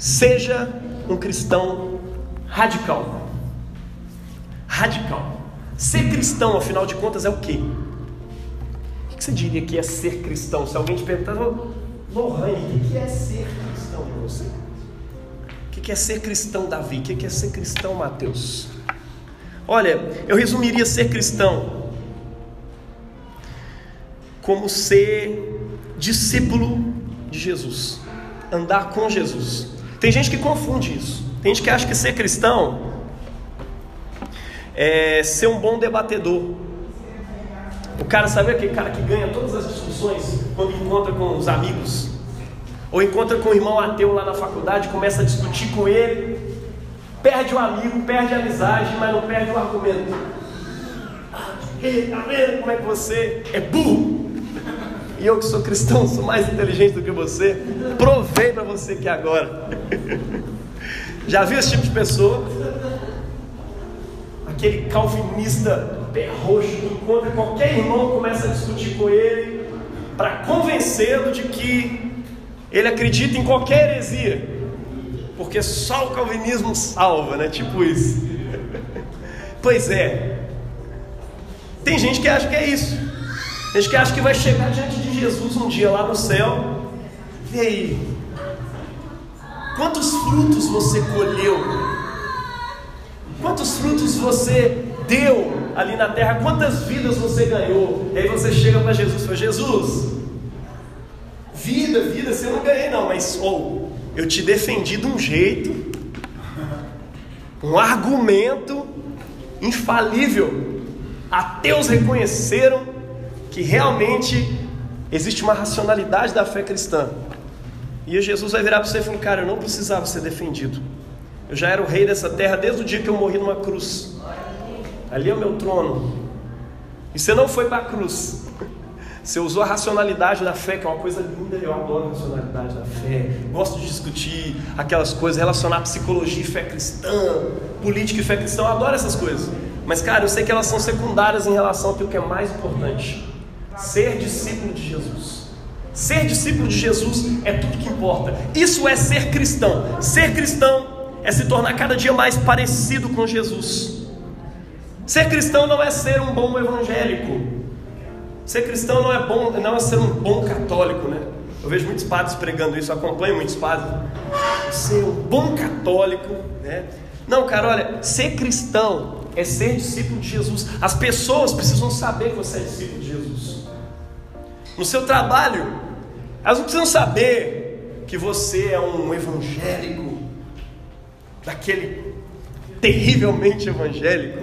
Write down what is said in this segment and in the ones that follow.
Seja um cristão radical. Radical. Ser cristão, afinal de contas, é o quê? O que você diria que é ser cristão? Se alguém te perguntar, Lohane, o que é ser cristão para você? O que é ser cristão, Davi? O que é ser cristão, Mateus? Olha, eu resumiria ser cristão como ser discípulo de Jesus, andar com Jesus. Tem gente que confunde isso. Tem gente que acha que ser cristão é ser um bom debatedor. O cara sabe aquele cara que ganha todas as discussões quando encontra com os amigos, ou encontra com o irmão ateu lá na faculdade, começa a discutir com ele, perde o amigo, perde a amizade, mas não perde o argumento. Ei, tá vendo como é que você é burro? E eu que sou cristão, sou mais inteligente do que você. Provei para você que agora. Já viu esse tipo de pessoa? Aquele calvinista pé roxo que encontra qualquer irmão começa a discutir com ele para convencê-lo de que ele acredita em qualquer heresia, porque só o calvinismo salva, né? Tipo isso. pois é. Tem gente que acha que é isso. Tem gente que acha que vai chegar diante de Jesus um dia lá no céu. E aí? Quantos frutos você colheu? Quantos frutos você deu ali na terra? Quantas vidas você ganhou? E aí você chega para Jesus e fala: Jesus, vida, vida, você não ganhei não, mas ou oh, eu te defendi de um jeito, um argumento infalível. Ateus reconheceram que realmente existe uma racionalidade da fé cristã. E Jesus vai virar para você e falar: Cara, eu não precisava ser defendido. Eu já era o rei dessa terra desde o dia que eu morri numa cruz. Ali é o meu trono. E você não foi para a cruz. Você usou a racionalidade da fé, que é uma coisa linda, eu adoro a racionalidade da fé. Gosto de discutir aquelas coisas, relacionar psicologia e fé cristã, política e fé cristã, eu adoro essas coisas. Mas, cara, eu sei que elas são secundárias em relação ao que é mais importante: ser discípulo de Jesus. Ser discípulo de Jesus é tudo que importa. Isso é ser cristão. Ser cristão é se tornar cada dia mais parecido com Jesus. Ser cristão não é ser um bom evangélico. Ser cristão não é bom, não é ser um bom católico, né? Eu vejo muitos padres pregando isso, acompanho muitos padres. Ser um bom católico, né? Não, cara, olha, ser cristão é ser discípulo de Jesus. As pessoas precisam saber que você é discípulo de Jesus. No seu trabalho, elas não precisam saber que você é um evangélico, daquele terrivelmente evangélico.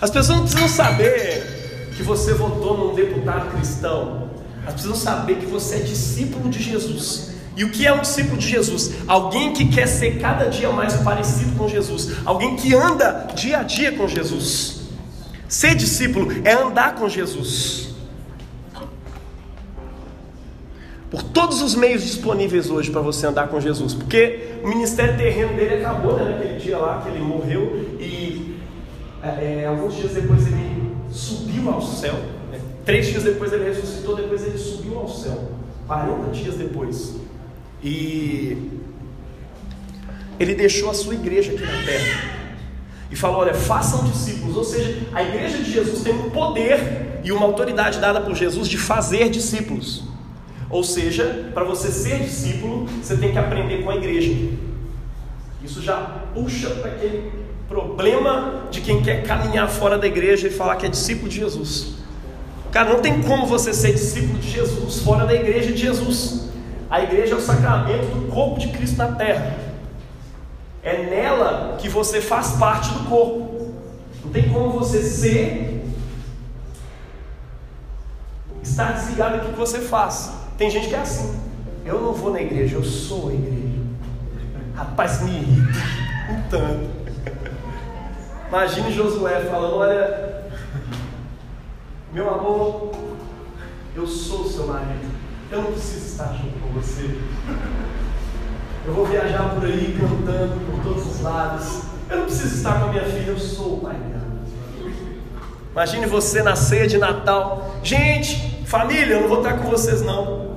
As pessoas não precisam saber que você votou num deputado cristão. Elas precisam saber que você é discípulo de Jesus. E o que é um discípulo de Jesus? Alguém que quer ser cada dia mais parecido com Jesus, alguém que anda dia a dia com Jesus. Ser discípulo é andar com Jesus. Por todos os meios disponíveis hoje para você andar com Jesus, porque o ministério terreno dele acabou né, naquele dia lá que ele morreu e é, é alguns dias depois ele subiu ao céu. Né? Três dias depois ele ressuscitou, depois ele subiu ao céu. 40 dias depois. E ele deixou a sua igreja aqui na terra. E falou: olha, façam discípulos. Ou seja, a igreja de Jesus tem um poder e uma autoridade dada por Jesus de fazer discípulos. Ou seja, para você ser discípulo, você tem que aprender com a igreja. Isso já puxa para aquele problema de quem quer caminhar fora da igreja e falar que é discípulo de Jesus. Cara, não tem como você ser discípulo de Jesus fora da igreja de Jesus. A igreja é o sacramento do corpo de Cristo na terra. É nela que você faz parte do corpo. Não tem como você ser estar desligado daquilo que você faz. Tem gente que é assim. Eu não vou na igreja, eu sou a igreja. Rapaz, me irrita um tanto. Imagine Josué falando: Olha, meu amor, eu sou o seu marido. Eu não preciso estar junto com você. Eu vou viajar por aí cantando por todos os lados. Eu não preciso estar com a minha filha, eu sou o pai dela. Imagine você na ceia de Natal. Gente, família, eu não vou estar com vocês não.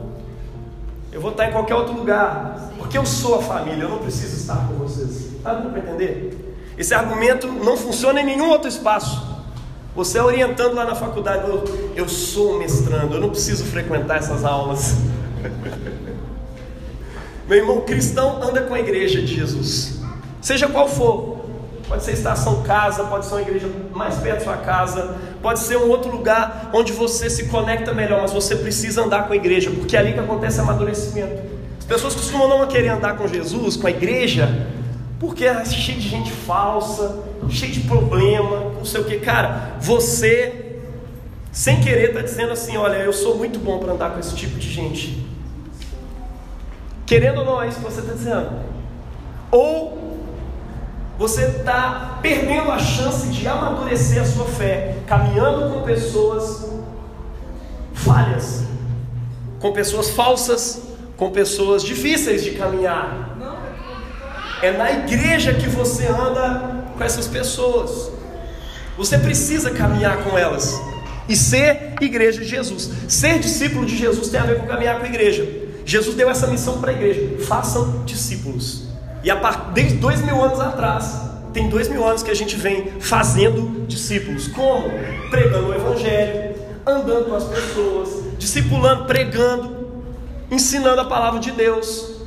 eu vou estar em qualquer outro lugar, porque eu sou a família, eu não preciso estar com vocês. Está dando para entender? Esse argumento não funciona em nenhum outro espaço. Você é orientando lá na faculdade, eu, eu sou mestrando, eu não preciso frequentar essas aulas. Meu irmão, cristão anda com a igreja de Jesus, seja qual for. Pode ser estação casa, pode ser uma igreja mais perto da sua casa, pode ser um outro lugar onde você se conecta melhor, mas você precisa andar com a igreja, porque é ali que acontece amadurecimento. As pessoas costumam não querer andar com Jesus, com a igreja, porque é cheio de gente falsa, cheio de problema, não sei o que. Cara, você, sem querer, está dizendo assim: olha, eu sou muito bom para andar com esse tipo de gente. Querendo ou não, é isso que você está dizendo. Ou você está perdendo a chance de amadurecer a sua fé, caminhando com pessoas falhas, com pessoas falsas, com pessoas difíceis de caminhar. É na igreja que você anda com essas pessoas. Você precisa caminhar com elas e ser igreja de Jesus. Ser discípulo de Jesus tem a ver com caminhar com a igreja. Jesus deu essa missão para a igreja: façam discípulos. E a partir desde dois mil anos atrás, tem dois mil anos que a gente vem fazendo discípulos. Como? Pregando o Evangelho, andando com as pessoas, discipulando, pregando, ensinando a palavra de Deus,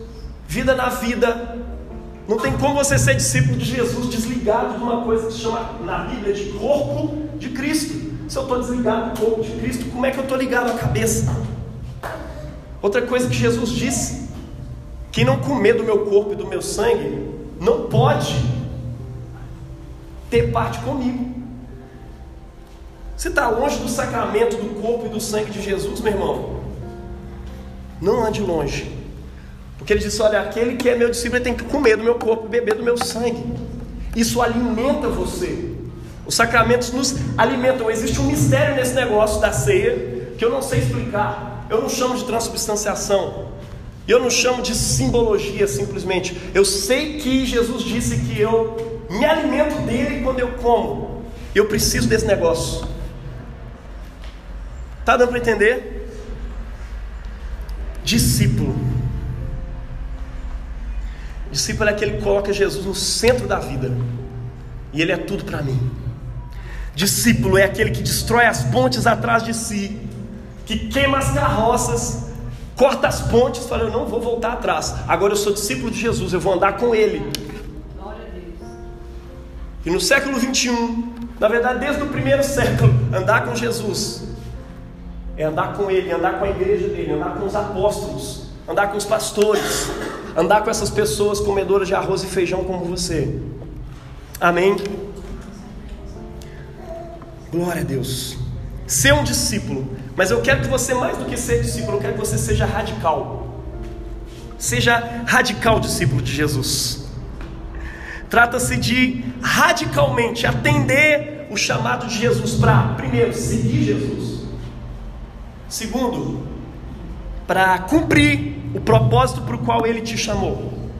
vida na vida. Não tem como você ser discípulo de Jesus desligado de uma coisa que se chama na Bíblia de corpo de Cristo. Se eu estou desligado do corpo de Cristo, como é que eu estou ligado à cabeça? Outra coisa que Jesus disse: quem não comer do meu corpo e do meu sangue, não pode ter parte comigo. Você está longe do sacramento do corpo e do sangue de Jesus, meu irmão? Não ande longe. Porque ele disse: Olha, aquele que é meu discípulo tem que comer do meu corpo e beber do meu sangue. Isso alimenta você. Os sacramentos nos alimentam. Existe um mistério nesse negócio da ceia que eu não sei explicar. Eu não chamo de transubstanciação. Eu não chamo de simbologia simplesmente. Eu sei que Jesus disse que eu me alimento dele quando eu como. Eu preciso desse negócio. Tá dando para entender? Discípulo. Discípulo é aquele que coloca Jesus no centro da vida. E ele é tudo para mim. Discípulo é aquele que destrói as pontes atrás de si que queima as carroças, corta as pontes, fala: Eu não vou voltar atrás. Agora eu sou discípulo de Jesus, eu vou andar com Ele. E no século 21, na verdade, desde o primeiro século, andar com Jesus é andar com Ele, andar com a igreja dele, andar com os apóstolos, andar com os pastores, andar com essas pessoas comedoras de arroz e feijão como você. Amém? Glória a Deus. Ser um discípulo mas eu quero que você, mais do que ser discípulo, eu quero que você seja radical. Seja radical discípulo de Jesus. Trata-se de radicalmente atender o chamado de Jesus para, primeiro, seguir Jesus. Segundo, para cumprir o propósito para o qual ele te chamou.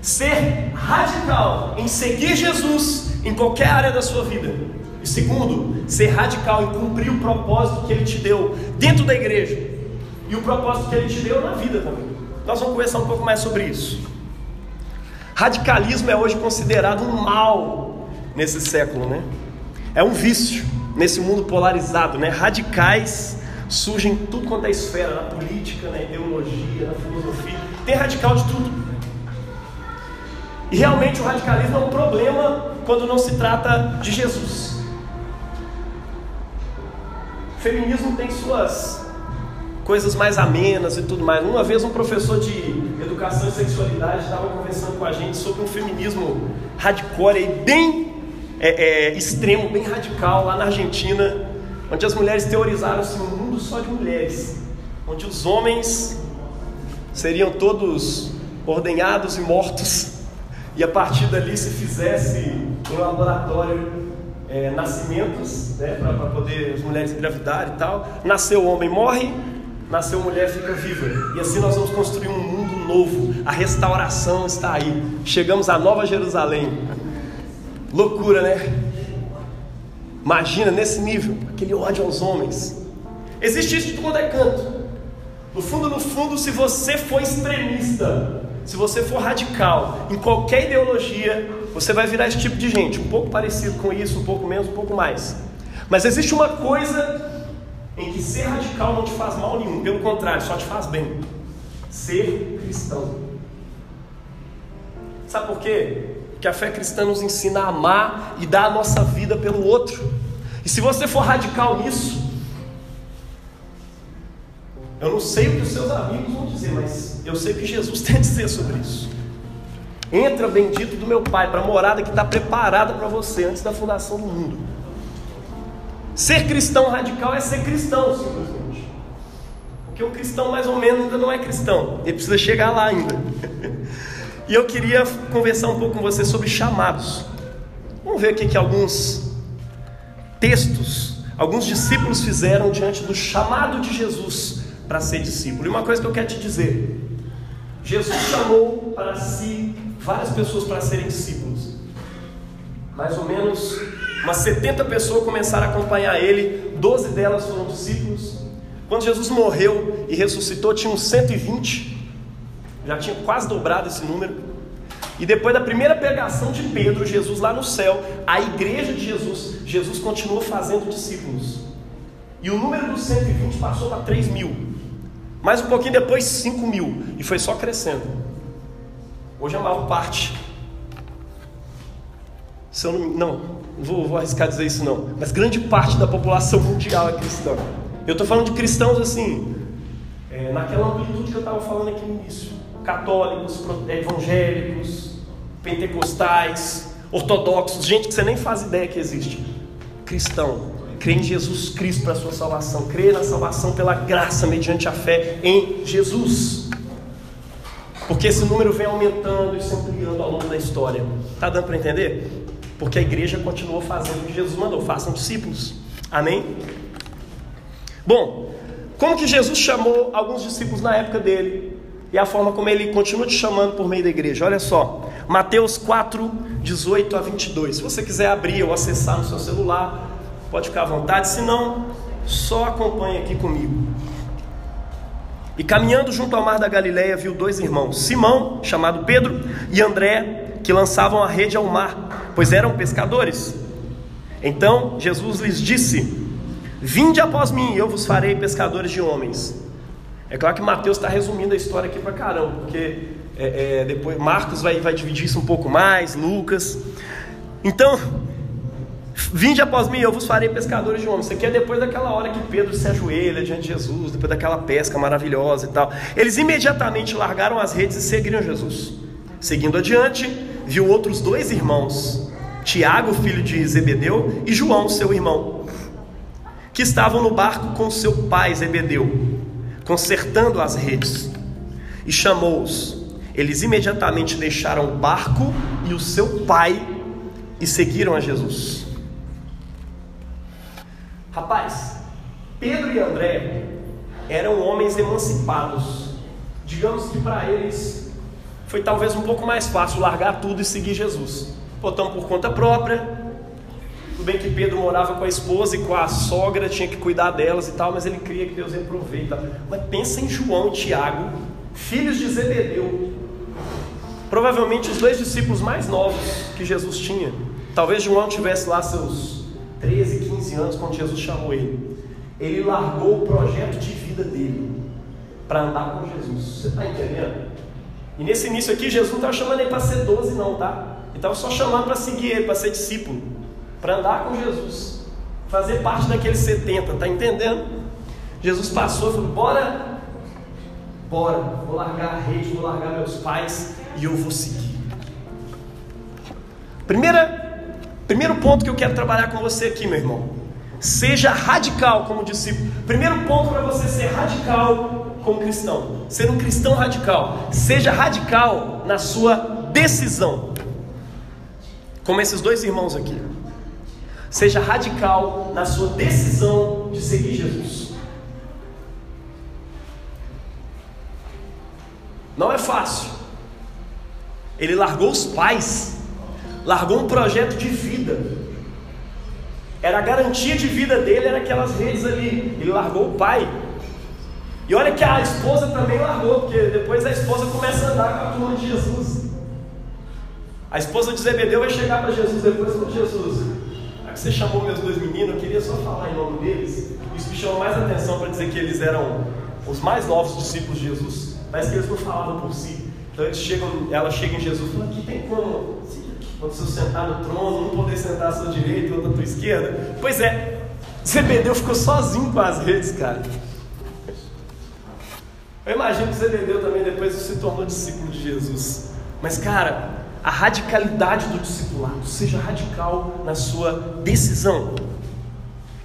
Ser radical em seguir Jesus em qualquer área da sua vida e segundo, ser radical em cumprir o propósito que Ele te deu dentro da igreja e o propósito que Ele te deu na vida também. Nós vamos conversar um pouco mais sobre isso. Radicalismo é hoje considerado um mal nesse século, né? É um vício nesse mundo polarizado, né? Radicais surgem tudo quanto é esfera, na política, na ideologia, na filosofia. Tem radical de tudo. E realmente o radicalismo é um problema quando não se trata de Jesus feminismo tem suas coisas mais amenas e tudo mais. Uma vez um professor de educação e sexualidade estava conversando com a gente sobre um feminismo hardcore e bem é, é, extremo, bem radical lá na Argentina, onde as mulheres teorizaram assim, um mundo só de mulheres, onde os homens seriam todos ordenhados e mortos, e a partir dali se fizesse um laboratório é, nascimentos, né, para poder as mulheres engravidar e tal. Nasceu homem, morre, nasceu mulher, fica viva. E assim nós vamos construir um mundo novo. A restauração está aí. Chegamos à Nova Jerusalém. Loucura, né? Imagina nesse nível, aquele ódio aos homens. Existe isso de todo é canto. No fundo, no fundo, se você for extremista, se você for radical em qualquer ideologia, você vai virar esse tipo de gente, um pouco parecido com isso, um pouco menos, um pouco mais. Mas existe uma coisa em que ser radical não te faz mal nenhum, pelo contrário, só te faz bem. Ser cristão. Sabe por quê? Porque a fé cristã nos ensina a amar e dar a nossa vida pelo outro. E se você for radical nisso, eu não sei o que os seus amigos vão dizer, mas eu sei o que Jesus tem a dizer sobre isso. Entra, bendito do meu Pai, para a morada que está preparada para você antes da fundação do mundo. Ser cristão radical é ser cristão, simplesmente. Porque o cristão, mais ou menos, ainda não é cristão. Ele precisa chegar lá ainda. e eu queria conversar um pouco com você sobre chamados. Vamos ver aqui que alguns textos, alguns discípulos fizeram diante do chamado de Jesus para ser discípulo. E uma coisa que eu quero te dizer: Jesus chamou para si várias pessoas para serem discípulos. Mais ou menos umas 70 pessoas começaram a acompanhar ele, 12 delas foram discípulos. Quando Jesus morreu e ressuscitou, tinham 120, já tinha quase dobrado esse número. E depois da primeira pregação de Pedro, Jesus lá no céu, a igreja de Jesus, Jesus continuou fazendo discípulos. E o número dos 120 passou para 3 mil. Mais um pouquinho depois, 5 mil. E foi só crescendo. Hoje a maior parte. Se eu não, não vou, vou arriscar dizer isso não. Mas grande parte da população mundial é cristã. Eu estou falando de cristãos assim, é, naquela amplitude que eu estava falando aqui no início. Católicos, evangélicos, pentecostais, ortodoxos, gente que você nem faz ideia que existe. Cristão, crê em Jesus Cristo para a sua salvação, crê na salvação pela graça mediante a fé em Jesus. Porque esse número vem aumentando e se ampliando ao longo da história. Está dando para entender? Porque a igreja continuou fazendo o que Jesus mandou: façam discípulos. Amém? Bom, como que Jesus chamou alguns discípulos na época dele e a forma como ele continua te chamando por meio da igreja? Olha só, Mateus 4, 18 a 22. Se você quiser abrir ou acessar no seu celular, Pode ficar à vontade, se não, só acompanhe aqui comigo. E caminhando junto ao mar da Galileia, viu dois irmãos, Simão, chamado Pedro, e André, que lançavam a rede ao mar, pois eram pescadores. Então Jesus lhes disse: Vinde após mim, eu vos farei pescadores de homens. É claro que Mateus está resumindo a história aqui para caramba, porque é, é, depois Marcos vai, vai dividir isso um pouco mais, Lucas. Então, Vinde após mim, eu vos farei pescadores de homens. Isso aqui é depois daquela hora que Pedro se ajoelha diante de Jesus, depois daquela pesca maravilhosa e tal. Eles imediatamente largaram as redes e seguiram Jesus. Seguindo adiante, viu outros dois irmãos, Tiago, filho de Zebedeu, e João, seu irmão, que estavam no barco com seu pai Zebedeu, consertando as redes. E chamou-os. Eles imediatamente deixaram o barco e o seu pai e seguiram a Jesus. Rapaz, Pedro e André eram homens emancipados. Digamos que para eles foi talvez um pouco mais fácil largar tudo e seguir Jesus. Botão por conta própria. Tudo bem que Pedro morava com a esposa e com a sogra, tinha que cuidar delas e tal, mas ele cria que Deus ia proveita. Mas pensa em João e Tiago, filhos de Zebedeu. Provavelmente os dois discípulos mais novos que Jesus tinha. Talvez João tivesse lá seus 13, 15 anos, quando Jesus chamou ele, ele largou o projeto de vida dele para andar com Jesus. Você está entendendo? E nesse início aqui, Jesus não estava chamando ele para ser 12, não, tá? Ele estava só chamando para seguir ele, para ser discípulo, para andar com Jesus, fazer parte daqueles 70, tá entendendo? Jesus passou e falou: Bora, bora, vou largar a rede, vou largar meus pais e eu vou seguir. Primeira Primeiro ponto que eu quero trabalhar com você aqui, meu irmão. Seja radical como discípulo. Primeiro ponto para você ser radical como cristão. Ser um cristão radical. Seja radical na sua decisão. Como esses dois irmãos aqui. Seja radical na sua decisão de seguir Jesus. Não é fácil. Ele largou os pais largou um projeto de vida. Era a garantia de vida dele, era aquelas redes ali. Ele largou o pai. E olha que a esposa também largou, porque depois a esposa começa a andar com a turma de Jesus. A esposa de Zebedeu vai chegar para Jesus depois e Jesus, já que você chamou meus dois meninos, eu queria só falar em nome deles. Isso me chamou mais atenção para dizer que eles eram os mais novos discípulos de Jesus. Parece que eles não falavam por si. Então eles chegam, ela chega em Jesus e fala: Aqui tem como, quando você sentar no trono, um poder sentar à sua direita e outro à sua esquerda? Pois é, Zebedeu ficou sozinho com as redes, cara. Eu imagino que Zebedeu também depois se tornou discípulo de Jesus. Mas, cara, a radicalidade do discipulado, seja radical na sua decisão.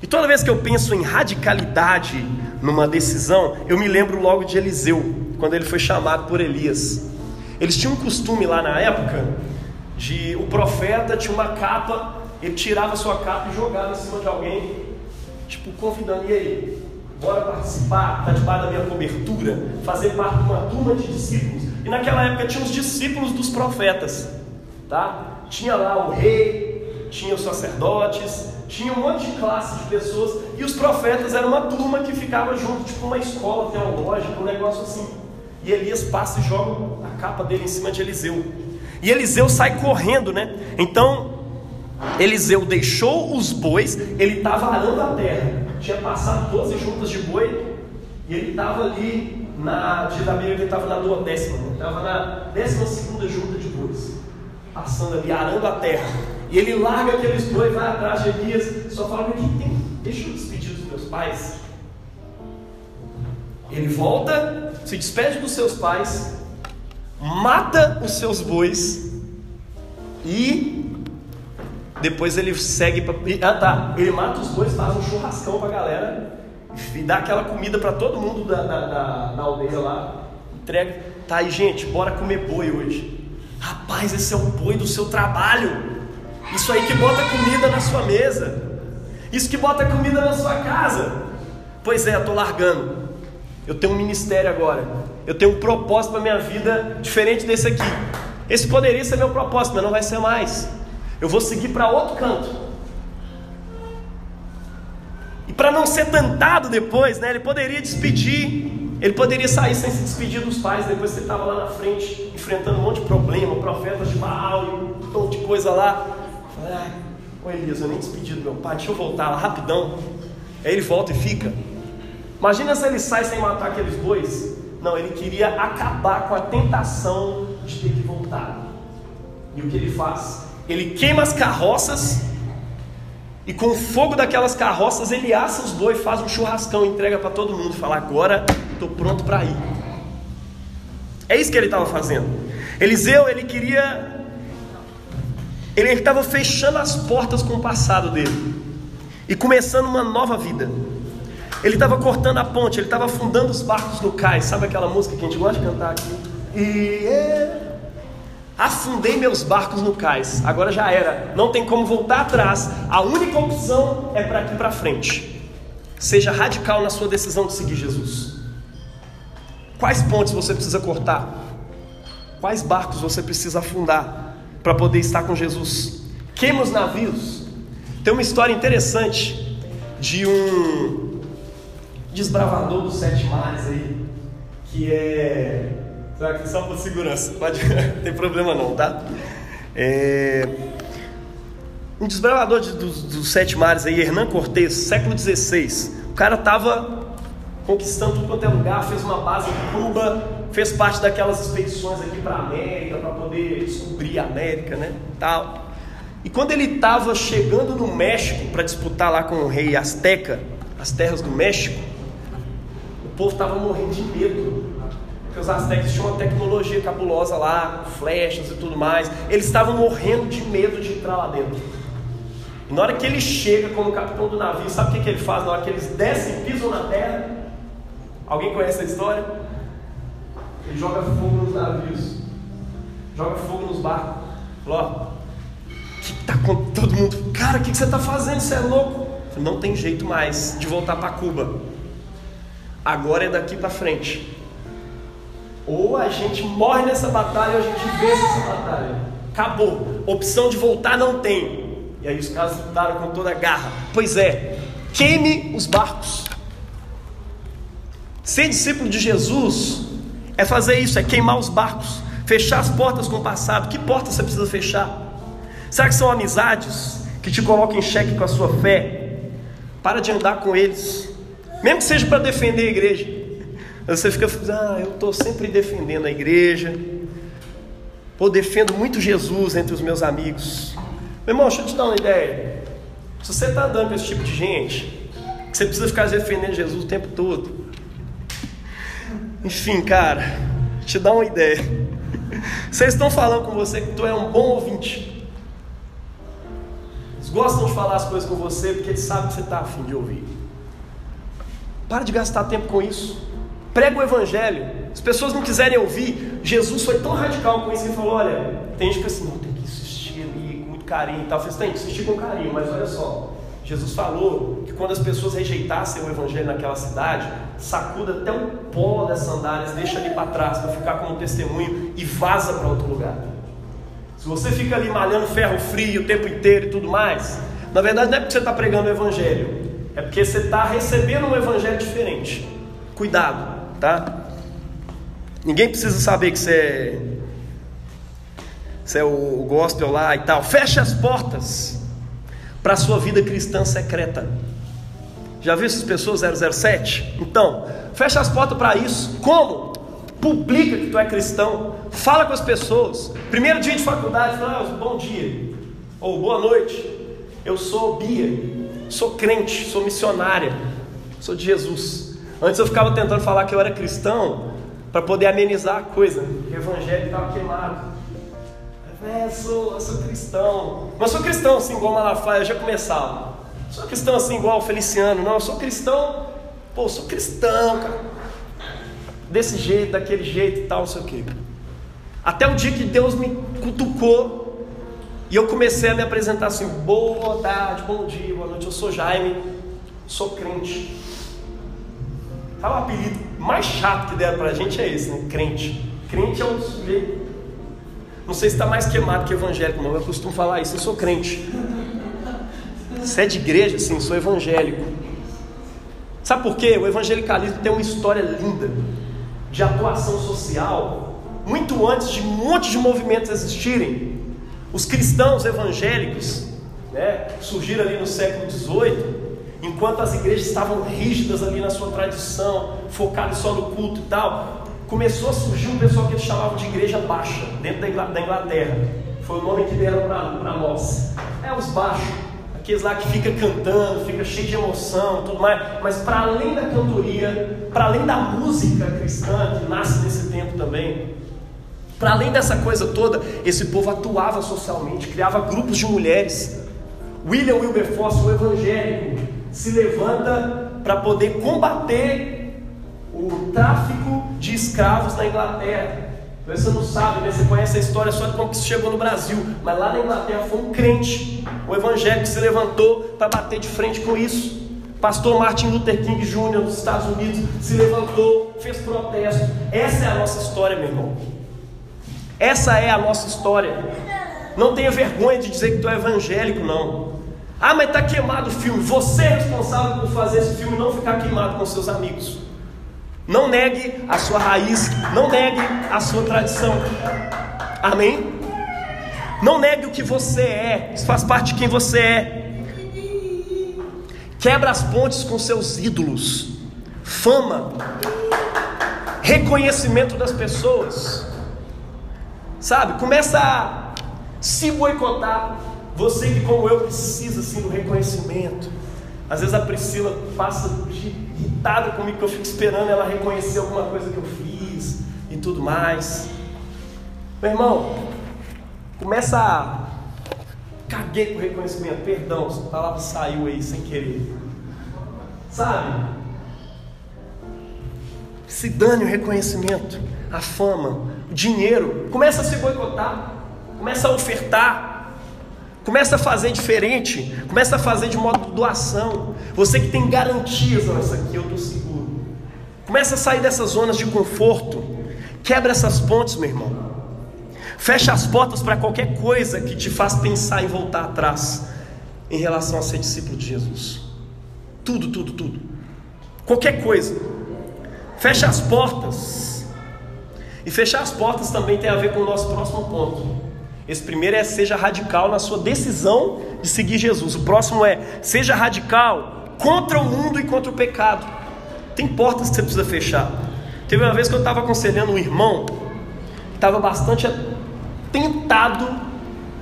E toda vez que eu penso em radicalidade numa decisão, eu me lembro logo de Eliseu, quando ele foi chamado por Elias. Eles tinham um costume lá na época de o profeta tinha uma capa, ele tirava sua capa e jogava em cima de alguém, tipo convidando, e aí, bora participar, está debaixo da minha cobertura, fazer parte de uma turma de discípulos. E naquela época tinha os discípulos dos profetas, tá? Tinha lá o rei, tinha os sacerdotes, tinha um monte de classe de pessoas, e os profetas eram uma turma que ficava junto, tipo uma escola teológica, um negócio assim. E Elias passa e joga a capa dele em cima de Eliseu. E Eliseu sai correndo, né? Então, Eliseu deixou os bois, ele estava arando a terra, tinha passado 12 juntas de boi, e ele estava ali, na, diz a Bíblia ele estava na duodécima, né? estava na décima segunda junta de bois, passando ali, arando a terra. E ele larga aqueles bois, vai atrás de Elias, só fala: que tem? Deixa eu despedir dos meus pais. Ele volta, se despede dos seus pais, mata os seus bois e depois ele segue para. Ah tá, ele mata os bois, faz um churrascão para a galera e dá aquela comida para todo mundo da, da, da, da aldeia lá. Entrega, tá aí, gente, bora comer boi hoje. Rapaz, esse é o boi do seu trabalho. Isso aí que bota comida na sua mesa. Isso que bota comida na sua casa. Pois é, estou largando. Eu tenho um ministério agora. Eu tenho um propósito para minha vida diferente desse aqui. Esse poderia ser meu propósito, mas não vai ser mais. Eu vou seguir para outro canto. E para não ser tentado depois, né? Ele poderia despedir. Ele poderia sair sem se despedir dos pais. Depois você estava lá na frente, enfrentando um monte de problema, profetas de Baal e um monte de coisa lá. Falei, ai, ô Elias, eu nem despedi do meu pai, deixa eu voltar lá rapidão. Aí ele volta e fica. Imagina se ele sai sem matar aqueles bois. Não, ele queria acabar com a tentação de ter que voltar. E o que ele faz? Ele queima as carroças e com o fogo daquelas carroças ele assa os bois, faz um churrascão, entrega para todo mundo, fala agora estou pronto para ir. É isso que ele estava fazendo. Eliseu ele queria ele estava fechando as portas com o passado dele e começando uma nova vida. Ele estava cortando a ponte, ele estava afundando os barcos no cais. Sabe aquela música que a gente gosta de cantar aqui? E é... afundei meus barcos no cais. Agora já era. Não tem como voltar atrás. A única opção é para aqui para frente. Seja radical na sua decisão de seguir Jesus. Quais pontes você precisa cortar? Quais barcos você precisa afundar para poder estar com Jesus? Queima os navios. Tem uma história interessante de um desbravador dos sete mares aí, que é. Só por segurança, pode. não tem problema não, tá? É... Um desbravador de, dos, dos, sete mares aí, Hernan Cortés, século XVI. O cara tava conquistando tudo quanto é lugar, fez uma base em Cuba, fez parte daquelas expedições aqui para América, para poder descobrir a América, né? Tal. E quando ele estava chegando no México para disputar lá com o rei Azteca, as terras do México, povo estava morrendo de medo. Porque os aztecas tinham uma tecnologia cabulosa lá, flechas e tudo mais. Eles estavam morrendo de medo de entrar lá dentro. E na hora que ele chega como capitão do navio, sabe o que, que ele faz na hora que eles descem e pisam na terra? Alguém conhece a história? Ele joga fogo nos navios, joga fogo nos barcos. Falou, ó, que tá com todo mundo? Cara, o que, que você está fazendo? Você é louco? Falei, não tem jeito mais de voltar para Cuba. Agora é daqui para frente. Ou a gente morre nessa batalha ou a gente vence essa batalha. Acabou. Opção de voltar não tem. E aí os caras lutaram com toda a garra. Pois é, queime os barcos. Ser discípulo de Jesus é fazer isso, é queimar os barcos, fechar as portas com o passado. Que porta você precisa fechar? Será que são amizades que te colocam em xeque com a sua fé? Para de andar com eles, mesmo que seja para defender a igreja. Você fica, ah, eu estou sempre defendendo a igreja. Pô, defendo muito Jesus entre os meus amigos. Meu irmão, deixa eu te dar uma ideia. Se você está andando com esse tipo de gente, que você precisa ficar defendendo Jesus o tempo todo. Enfim, cara, te dar uma ideia. Vocês estão falando com você que tu é um bom ouvinte. Eles gostam de falar as coisas com você porque eles sabem que você está afim de ouvir. Para de gastar tempo com isso. Prega o evangelho. As pessoas não quiserem ouvir. Jesus foi tão radical com isso que falou: olha, tem gente que assim, não, tem que insistir ali com muito carinho e tal. Eu falei, tem que insistir com carinho, mas olha só. Jesus falou que quando as pessoas rejeitassem o evangelho naquela cidade, sacuda até o pó das sandálias, deixa ali para trás para ficar como testemunho e vaza para outro lugar. Se você fica ali malhando ferro frio o tempo inteiro e tudo mais, na verdade não é porque você está pregando o evangelho, é porque você está recebendo um evangelho diferente. Cuidado, tá? Ninguém precisa saber que você é, você é o gospel lá e tal. Feche as portas para a sua vida cristã secreta. Já viu essas pessoas 007? Então, fecha as portas para isso. Como? Publica que tu é cristão. Fala com as pessoas. Primeiro dia de faculdade, fala, ah, bom dia. Ou boa noite. Eu sou Bia. Sou crente, sou missionária. Sou de Jesus. Antes eu ficava tentando falar que eu era cristão para poder amenizar a coisa. O evangelho estava queimado. É, sou, eu sou cristão. Mas sou cristão assim, igual Malafaia, eu já começava. Sou cristão assim, igual o Feliciano. Não, eu sou cristão. Pô, eu sou cristão, cara. Desse jeito, daquele jeito e tal, não sei o quê. Até o dia que Deus me cutucou e eu comecei a me apresentar assim: boa tarde, bom dia, boa noite. Eu sou Jaime, sou crente. Tá, o apelido mais chato que deram pra gente é esse, né? Crente. Crente é um sujeito não sei se está mais queimado que evangélico, não. Eu costumo falar isso, eu sou crente. Se é de igreja, sim, sou evangélico. Sabe por quê? O evangelicalismo tem uma história linda de atuação social, muito antes de um monte de movimentos existirem. Os cristãos evangélicos né, surgiram ali no século XVIII, enquanto as igrejas estavam rígidas ali na sua tradição, focadas só no culto e tal começou a surgir um pessoal que eles chamavam de igreja baixa, dentro da Inglaterra. Foi o nome que deram para nós. É os baixos, aqueles lá que fica cantando, fica cheio de emoção tudo mais. Mas para além da cantoria, para além da música cristã, que nasce nesse tempo também, para além dessa coisa toda, esse povo atuava socialmente, criava grupos de mulheres. William Wilberforce, o evangélico, se levanta para poder combater o tráfico de escravos na Inglaterra. Você não sabe, né? você conhece a história só de como isso chegou no Brasil, mas lá na Inglaterra foi um crente, um evangélico que se levantou para bater de frente com isso. Pastor Martin Luther King Jr. dos Estados Unidos se levantou, fez protesto. Essa é a nossa história, meu irmão. Essa é a nossa história. Não tenha vergonha de dizer que tu é evangélico, não. Ah, mas está queimado o filme. Você é responsável por fazer esse filme não ficar queimado com seus amigos. Não negue a sua raiz, não negue a sua tradição. Amém? Não negue o que você é, isso faz parte de quem você é. Quebra as pontes com seus ídolos, fama, reconhecimento das pessoas. Sabe? Começa a se boicotar. Você que como eu precisa assim do reconhecimento. Às vezes a Priscila passa irritada comigo que eu fico esperando ela reconhecer alguma coisa que eu fiz e tudo mais. Meu irmão, começa a caguei com reconhecimento, perdão, essa palavra saiu aí sem querer. Sabe? Se dane o reconhecimento, a fama, o dinheiro, começa a se boicotar, começa a ofertar, Começa a fazer diferente, começa a fazer de modo doação. Você que tem garantias, não, aqui eu estou seguro. Começa a sair dessas zonas de conforto. Quebra essas pontes, meu irmão. Fecha as portas para qualquer coisa que te faz pensar em voltar atrás em relação a ser discípulo de Jesus. Tudo, tudo, tudo. Qualquer coisa. Feche as portas. E fechar as portas também tem a ver com o nosso próximo ponto. Esse primeiro é seja radical na sua decisão de seguir Jesus. O próximo é seja radical contra o mundo e contra o pecado. Tem portas que você precisa fechar. Teve uma vez que eu estava aconselhando um irmão que estava bastante tentado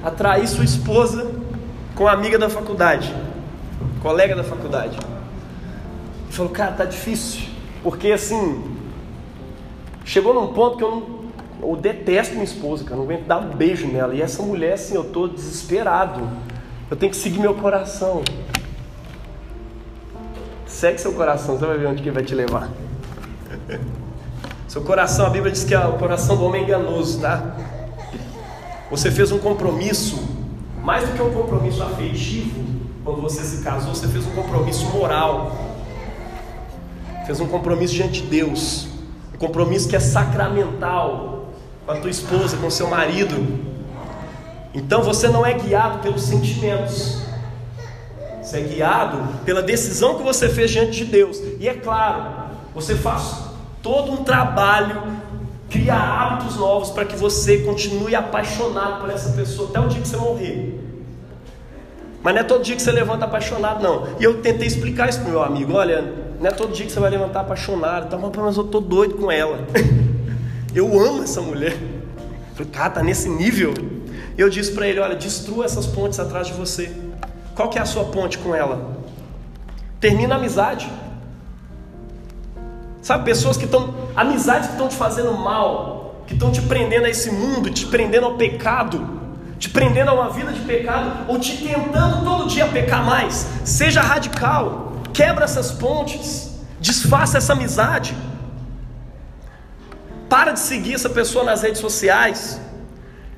a trair sua esposa com a amiga da faculdade, colega da faculdade. Ele falou, cara, tá difícil, porque assim, chegou num ponto que eu não, eu detesto minha esposa, cara, eu não aguento dar um beijo nela. E essa mulher, assim, eu tô desesperado. Eu tenho que seguir meu coração. Segue seu coração, você vai ver onde que vai te levar. Seu coração, a Bíblia diz que é o coração do homem é enganoso, tá? Você fez um compromisso, mais do que um compromisso afetivo, quando você se casou, você fez um compromisso moral. Fez um compromisso diante de Deus. Compromisso que é sacramental com a tua esposa, com o seu marido. Então você não é guiado pelos sentimentos. Você é guiado pela decisão que você fez diante de Deus. E é claro, você faz todo um trabalho Cria hábitos novos para que você continue apaixonado por essa pessoa até o dia que você morrer. Mas não é todo dia que você levanta apaixonado, não. E eu tentei explicar isso para meu amigo: olha, não é todo dia que você vai levantar apaixonado, tá, mas eu tô doido com ela. eu amo essa mulher. Eu falei, cara, tá nesse nível. Eu disse para ele: olha, destrua essas pontes atrás de você. Qual que é a sua ponte com ela? Termina a amizade. Sabe, pessoas que estão, amizades que estão te fazendo mal, que estão te prendendo a esse mundo, te prendendo ao pecado, te prendendo a uma vida de pecado, ou te tentando todo dia pecar mais. Seja radical, quebra essas pontes, desfaça essa amizade. Para de seguir essa pessoa nas redes sociais.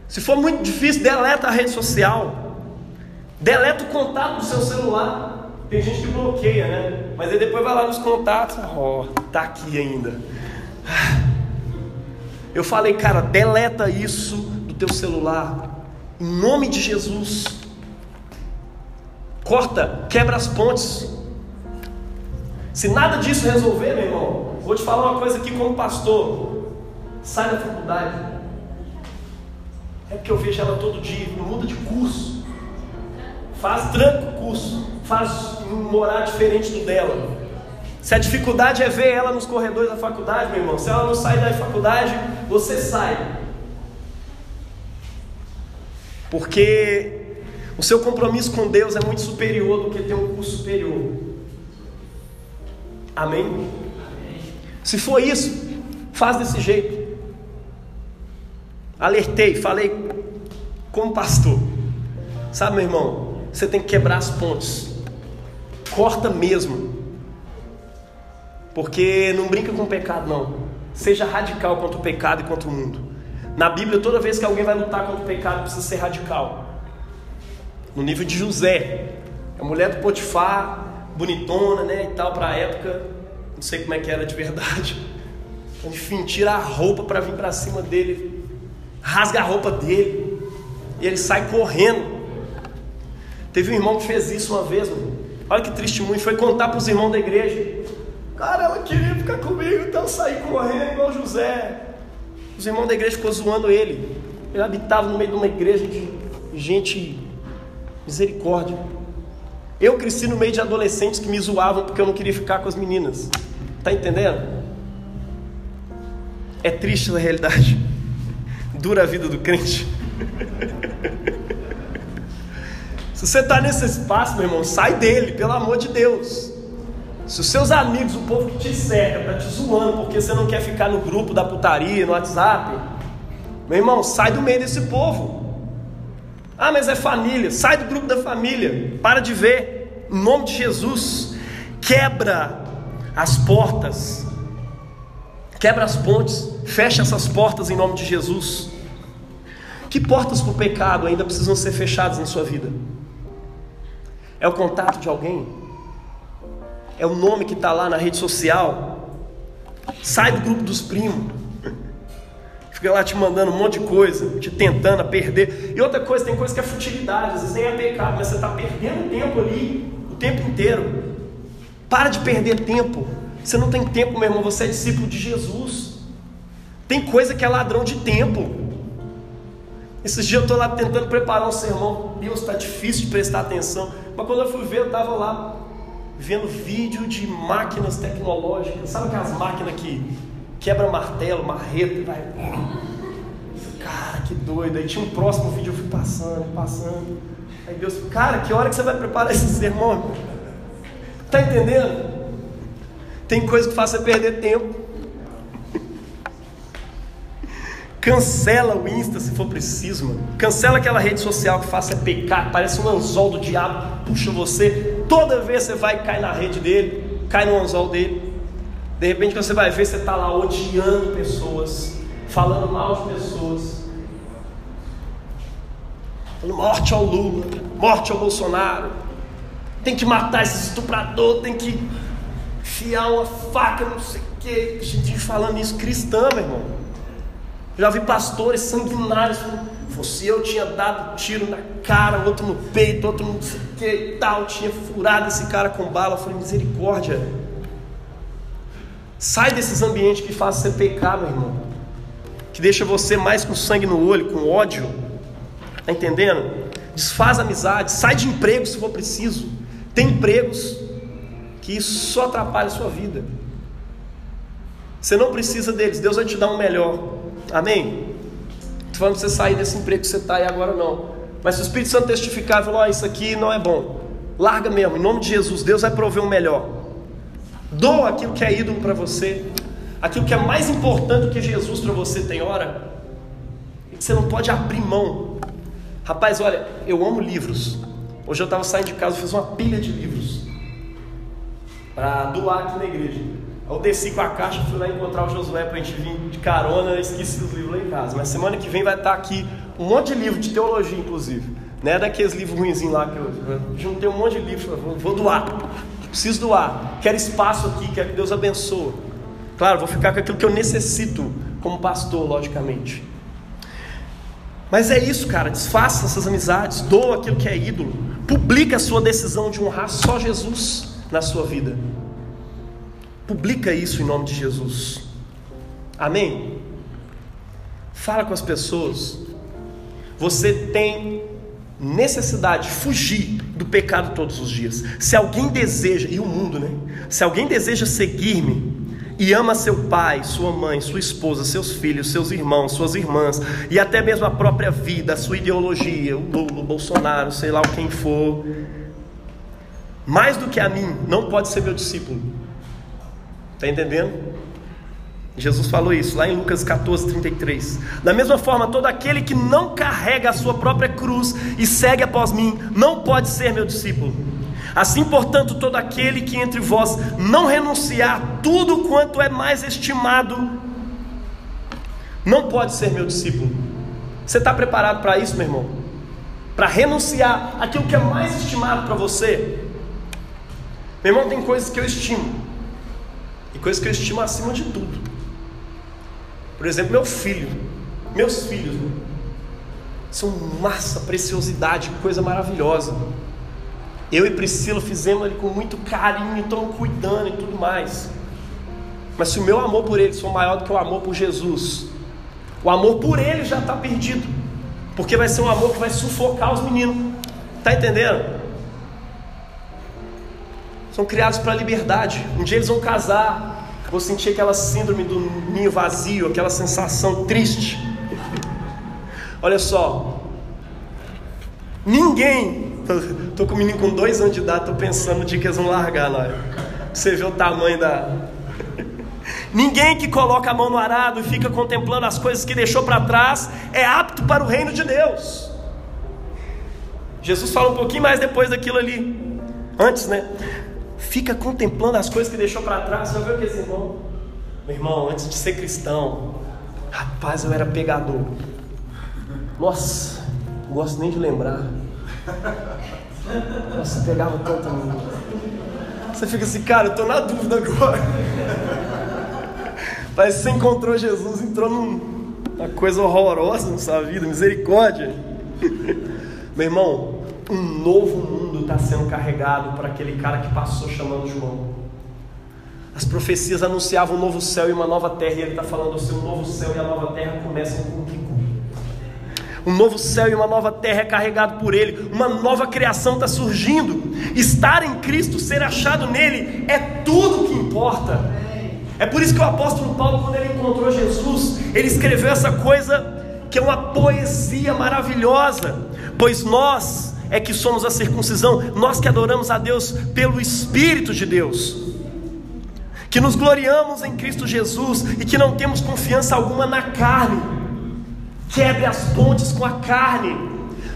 Se for muito difícil, deleta a rede social. Deleta o contato do seu celular. Tem gente que bloqueia, né? Mas aí depois vai lá nos contatos, ó, oh, tá aqui ainda. Eu falei, cara, deleta isso do teu celular. Em nome de Jesus. Corta, quebra as pontes. Se nada disso resolver, meu irmão, vou te falar uma coisa aqui como pastor. Sai da faculdade. É porque eu vejo ela todo dia, muda de curso. Faz tranco o curso faz morar diferente do dela. Se a dificuldade é ver ela nos corredores da faculdade, meu irmão, se ela não sai da faculdade, você sai. Porque o seu compromisso com Deus é muito superior do que ter um curso superior. Amém? Se for isso, faz desse jeito. Alertei, falei como pastor. Sabe, meu irmão, você tem que quebrar as pontes. Corta mesmo. Porque não brinca com o pecado, não. Seja radical contra o pecado e contra o mundo. Na Bíblia, toda vez que alguém vai lutar contra o pecado, precisa ser radical. No nível de José, a mulher do Potifar, bonitona, né, e tal, para a época, não sei como é que era de verdade. Enfim, tira a roupa para vir para cima dele, rasga a roupa dele, e ele sai correndo. Teve um irmão que fez isso uma vez, mano. Olha que triste muito. Foi contar para os irmãos da igreja. Cara, ela queria ficar comigo, então eu saí correndo igual José. Os irmãos da igreja ficou zoando ele. Ele habitava no meio de uma igreja de gente misericórdia. Eu cresci no meio de adolescentes que me zoavam porque eu não queria ficar com as meninas. Tá entendendo? É triste a realidade. Dura a vida do crente. Se você está nesse espaço, meu irmão, sai dele, pelo amor de Deus. Se os seus amigos, o povo que te cerca, está te zoando porque você não quer ficar no grupo da putaria, no WhatsApp, meu irmão, sai do meio desse povo. Ah, mas é família. Sai do grupo da família. Para de ver. Em nome de Jesus, quebra as portas. Quebra as pontes. Fecha essas portas em nome de Jesus. Que portas para o pecado ainda precisam ser fechadas na sua vida? É o contato de alguém? É o nome que está lá na rede social? Sai do grupo dos primos. Fica lá te mandando um monte de coisa, te tentando a perder. E outra coisa, tem coisa que é futilidade, às vezes nem é pecado, mas você está perdendo tempo ali o tempo inteiro. Para de perder tempo Você não tem tempo, meu irmão, você é discípulo de Jesus. Tem coisa que é ladrão de tempo. Esses dias eu estou lá tentando preparar um sermão. Deus, está difícil de prestar atenção. Mas quando eu fui ver, eu estava lá vendo vídeo de máquinas tecnológicas. Sabe aquelas máquinas que quebra martelo, marreta e vai. Cara, que doido. Aí tinha um próximo vídeo, eu fui passando, passando. Aí Deus, cara, que hora que você vai preparar esse sermão? Tá entendendo? Tem coisa que faz você perder tempo. Cancela o Insta se for preciso, mano. Cancela aquela rede social que faça pecar, parece um anzol do diabo, puxa você. Toda vez você vai cair na rede dele, cai no anzol dele. De repente você vai ver, você está lá odiando pessoas, falando mal de pessoas. Morte ao Lula, morte ao Bolsonaro. Tem que matar esse estuprador, tem que enfiar uma faca, não sei o que. Gente falando isso cristã, meu irmão. Já vi pastores sanguinários falando, se eu tinha dado tiro na cara, outro no peito, outro não sei o que e tal, tinha furado esse cara com bala. Eu falei, misericórdia. Sai desses ambientes que fazem você pecar, meu irmão. Que deixa você mais com sangue no olho, com ódio. Está entendendo? Desfaz amizade, sai de emprego se for preciso. Tem empregos que isso só atrapalha a sua vida. Você não precisa deles, Deus vai te dar um melhor. Amém? Estou falando para você sair desse emprego que você está aí agora, não. Mas se o Espírito Santo testificar e falar, oh, isso aqui não é bom, larga mesmo, em nome de Jesus, Deus vai prover um melhor. Doa aquilo que é ídolo para você, aquilo que é mais importante do que Jesus para você, tem hora, e que você não pode abrir mão. Rapaz, olha, eu amo livros. Hoje eu estava saindo de casa, fiz uma pilha de livros para doar aqui na igreja. Eu desci com a caixa, fui lá encontrar o Josué para a gente vir de carona, esqueci os livros lá em casa. Mas semana que vem vai estar aqui um monte de livro de teologia, inclusive. Não é daqueles livros ruinzinhos lá que eu, juntei um monte de livros, vou doar. Preciso doar. Quero espaço aqui, quero que Deus abençoe. Claro, vou ficar com aquilo que eu necessito como pastor, logicamente. Mas é isso, cara. Desfaça essas amizades, doa aquilo que é ídolo. Publica a sua decisão de honrar só Jesus na sua vida. Publica isso em nome de Jesus. Amém? Fala com as pessoas. Você tem necessidade de fugir do pecado todos os dias. Se alguém deseja, e o mundo, né? Se alguém deseja seguir-me e ama seu pai, sua mãe, sua esposa, seus filhos, seus irmãos, suas irmãs, e até mesmo a própria vida, a sua ideologia, o Lula, o Bolsonaro, sei lá quem for, mais do que a mim, não pode ser meu discípulo. Está entendendo? Jesus falou isso lá em Lucas 14, 33. Da mesma forma, todo aquele que não carrega a sua própria cruz e segue após mim, não pode ser meu discípulo. Assim, portanto, todo aquele que entre vós não renunciar tudo quanto é mais estimado, não pode ser meu discípulo. Você está preparado para isso, meu irmão? Para renunciar aquilo que é mais estimado para você? Meu irmão, tem coisas que eu estimo, e coisas que eu estimo acima de tudo. Por exemplo, meu filho, meus filhos, né? são massa, preciosidade, coisa maravilhosa. Eu e Priscila fizemos ele com muito carinho, estamos cuidando e tudo mais. Mas se o meu amor por eles for maior do que o amor por Jesus, o amor por ele já está perdido, porque vai ser um amor que vai sufocar os meninos. Está entendendo? são criados para a liberdade. Um dia eles vão casar, vou sentir aquela síndrome do ninho vazio, aquela sensação triste. Olha só, ninguém, tô, com o menino com dois anos de idade, tô pensando no dia que eles vão largar lá. Você vê o tamanho da. Ninguém que coloca a mão no arado e fica contemplando as coisas que deixou para trás é apto para o reino de Deus. Jesus fala um pouquinho mais depois daquilo ali. Antes, né? Fica contemplando as coisas que deixou para trás. Você viu que esse irmão? Meu irmão, antes de ser cristão, rapaz, eu era pegador. Nossa, não gosto nem de lembrar. Nossa, pegava tanto. Você fica assim, cara, eu tô na dúvida agora. Parece que você encontrou Jesus, entrou numa coisa horrorosa na sua vida, misericórdia. Meu irmão, um novo mundo está sendo carregado para aquele cara que passou chamando João. As profecias anunciavam um novo céu e uma nova terra, e ele está falando assim: o novo céu e a nova terra começam com o rico. Um novo céu e uma nova terra é carregado por Ele, uma nova criação está surgindo. Estar em Cristo, ser achado nele, é tudo que importa. É por isso que o apóstolo Paulo, quando ele encontrou Jesus, ele escreveu essa coisa que é uma poesia maravilhosa, pois nós é que somos a circuncisão, nós que adoramos a Deus pelo Espírito de Deus, que nos gloriamos em Cristo Jesus e que não temos confiança alguma na carne. Quebre as pontes com a carne,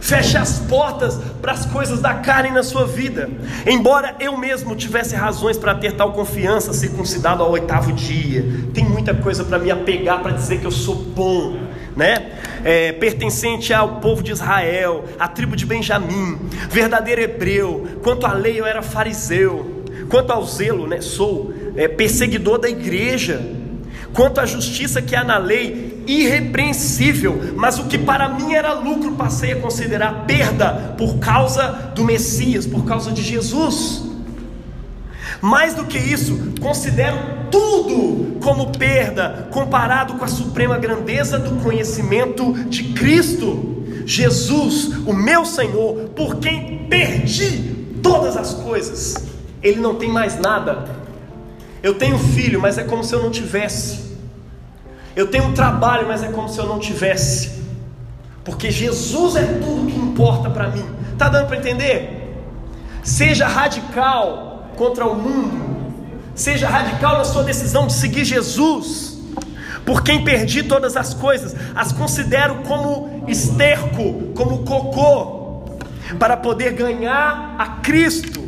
feche as portas para as coisas da carne na sua vida. Embora eu mesmo tivesse razões para ter tal confiança, circuncidado ao oitavo dia, tem muita coisa para me apegar para dizer que eu sou bom, né? É, pertencente ao povo de Israel, à tribo de Benjamim, verdadeiro hebreu. Quanto à lei eu era fariseu. Quanto ao zelo, né? Sou é, perseguidor da igreja. Quanto à justiça que há na lei, irrepreensível, mas o que para mim era lucro, passei a considerar perda por causa do Messias, por causa de Jesus. Mais do que isso, considero tudo como perda comparado com a suprema grandeza do conhecimento de Cristo, Jesus, o meu Senhor, por quem perdi todas as coisas. Ele não tem mais nada. Eu tenho filho, mas é como se eu não tivesse. Eu tenho um trabalho, mas é como se eu não tivesse. Porque Jesus é tudo que importa para mim. Tá dando para entender? Seja radical contra o mundo. Seja radical na sua decisão de seguir Jesus. Por quem perdi todas as coisas, as considero como esterco, como cocô, para poder ganhar a Cristo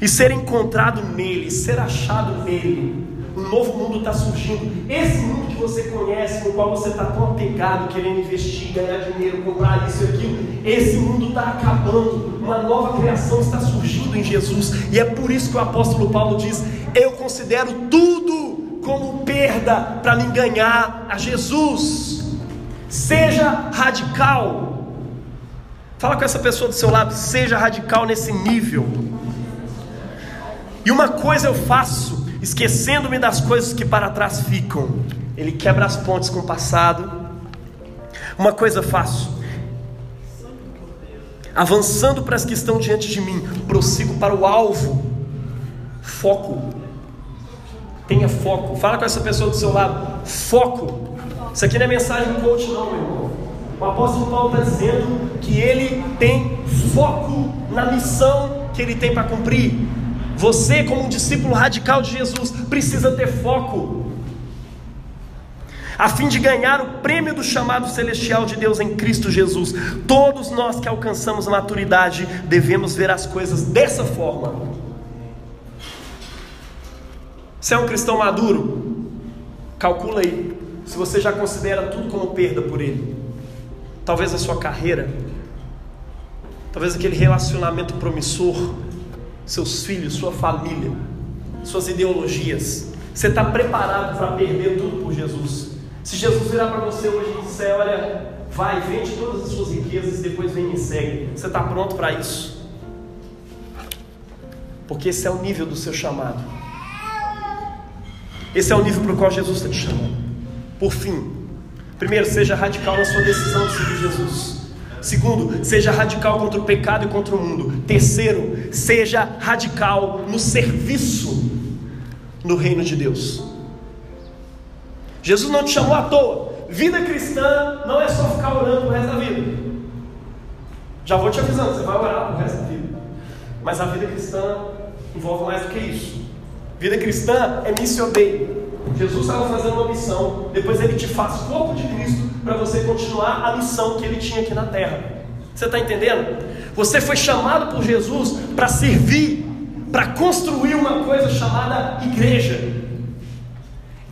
e ser encontrado nele, ser achado nele. Novo mundo está surgindo. Esse mundo que você conhece, no qual você está tão apegado, querendo investir, ganhar dinheiro, comprar isso e aquilo, esse mundo está acabando. Uma nova criação está surgindo em Jesus. E é por isso que o apóstolo Paulo diz: Eu considero tudo como perda para me ganhar a Jesus. Seja radical. Fala com essa pessoa do seu lado, seja radical nesse nível. E uma coisa eu faço, esquecendo-me das coisas que para trás ficam. Ele quebra as pontes com o passado. Uma coisa faço, avançando para as que estão diante de mim, prossigo para o alvo. Foco. Tenha foco. Fala com essa pessoa do seu lado. Foco. Isso aqui não é mensagem coach, não, meu irmão. O apóstolo Paulo está dizendo que ele tem foco na missão que ele tem para cumprir. Você, como um discípulo radical de Jesus, precisa ter foco, a fim de ganhar o prêmio do chamado celestial de Deus em Cristo Jesus. Todos nós que alcançamos a maturidade devemos ver as coisas dessa forma. Você é um cristão maduro? Calcula aí, se você já considera tudo como perda por ele. Talvez a sua carreira, talvez aquele relacionamento promissor, seus filhos, sua família, suas ideologias. Você está preparado para perder tudo por Jesus? Se Jesus virar para você hoje e disser: Olha, vai, vende todas as suas riquezas e depois vem e me segue, você está pronto para isso? Porque esse é o nível do seu chamado. Esse é o nível para o qual Jesus está te chamando. Por fim, primeiro, seja radical na sua decisão de seguir Jesus. Segundo, seja radical contra o pecado e contra o mundo. Terceiro, seja radical no serviço no reino de Deus. Jesus não te chamou à toa. Vida cristã não é só ficar orando o resto da vida. Já vou te avisando, você vai orar o resto da vida. Mas a vida cristã envolve mais do que isso. Vida cristã é missioneiro. Jesus estava fazendo uma missão, depois ele te faz corpo de Cristo para você continuar a missão que ele tinha aqui na terra. Você está entendendo? Você foi chamado por Jesus para servir, para construir uma coisa chamada igreja.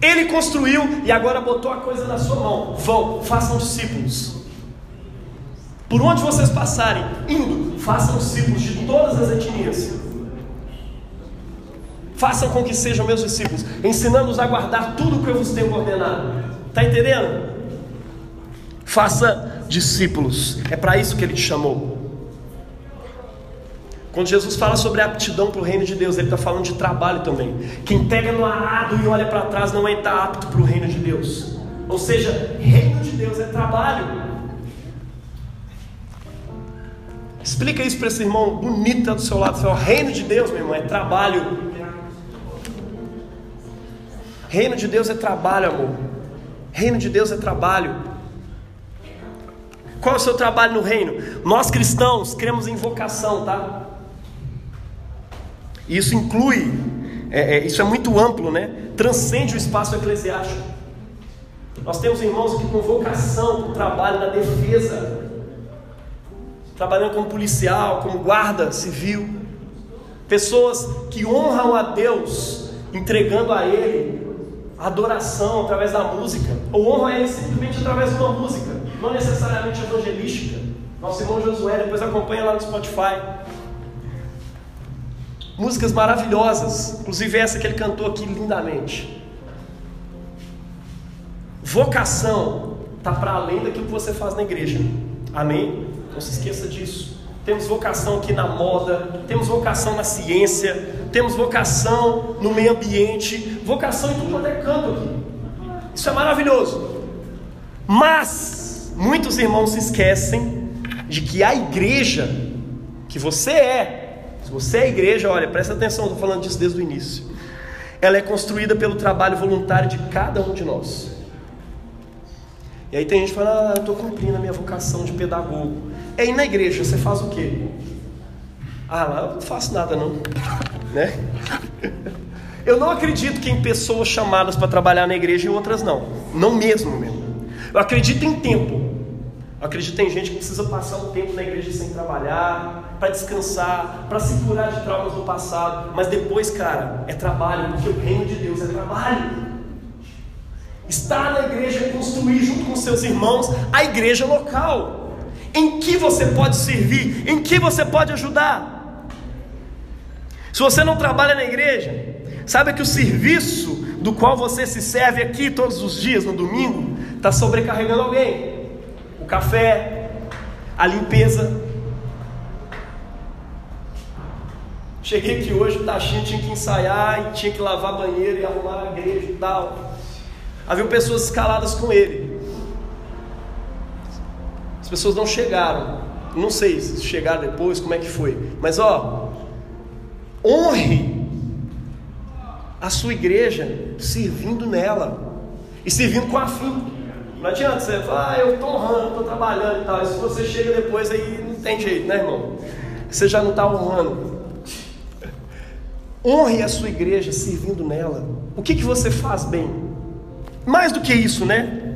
Ele construiu e agora botou a coisa na sua mão. Vão, façam discípulos. Por onde vocês passarem, indo, façam discípulos de todas as etnias. Façam com que sejam meus discípulos, ensinando-os a guardar tudo o que eu vos tenho ordenado. Está entendendo? Faça discípulos. É para isso que ele te chamou. Quando Jesus fala sobre aptidão para o reino de Deus, ele está falando de trabalho também. Quem pega no arado e olha para trás não está é apto para o reino de Deus. Ou seja, reino de Deus é trabalho. Explica isso para esse irmão bonito tá do seu lado. Fala, reino de Deus, meu irmão, é trabalho. Reino de Deus é trabalho, amor. Reino de Deus é trabalho. Qual é o seu trabalho no reino? Nós cristãos cremos em vocação, tá? Isso inclui, é, é, isso é muito amplo, né? Transcende o espaço eclesiástico. Nós temos irmãos que com vocação o trabalho na defesa, trabalhando como policial, como guarda civil, pessoas que honram a Deus, entregando a Ele adoração através da música, ou honram a Ele simplesmente através de uma música, não necessariamente evangelística. Nosso irmão Josué, depois acompanha lá no Spotify. Músicas maravilhosas, inclusive essa que ele cantou aqui lindamente. Vocação está para além daquilo que você faz na igreja. Amém? Não se esqueça disso. Temos vocação aqui na moda, temos vocação na ciência, temos vocação no meio ambiente, vocação em tudo quanto é canto aqui. Isso é maravilhoso. Mas muitos irmãos se esquecem de que a igreja que você é se você é igreja, olha, presta atenção, estou falando disso desde o início. Ela é construída pelo trabalho voluntário de cada um de nós. E aí tem gente que fala, ah, eu estou cumprindo a minha vocação de pedagogo. É aí na igreja, você faz o quê? Ah, lá eu não faço nada não. Né? Eu não acredito que em pessoas chamadas para trabalhar na igreja e outras não. Não mesmo mesmo. Eu acredito em tempo. Acredito que tem gente que precisa passar um tempo na igreja sem trabalhar, para descansar, para se curar de traumas do passado. Mas depois, cara, é trabalho, porque o reino de Deus é trabalho. Estar na igreja é construir junto com seus irmãos a igreja local. Em que você pode servir, em que você pode ajudar. Se você não trabalha na igreja, sabe que o serviço do qual você se serve aqui todos os dias, no domingo, está sobrecarregando alguém o café, a limpeza. Cheguei aqui hoje, o Tachinho tinha que ensaiar e tinha que lavar banheiro e arrumar a igreja e tal. Havia pessoas escaladas com ele. As pessoas não chegaram. Não sei se chegaram depois, como é que foi. Mas ó, honre a sua igreja servindo nela e servindo com afinco. Não adianta você falar, ah, eu estou honrando, estou trabalhando e tal. E se você chega depois, aí não tem jeito, né, irmão? Você já não está honrando. Honre a sua igreja servindo nela. O que, que você faz bem? Mais do que isso, né?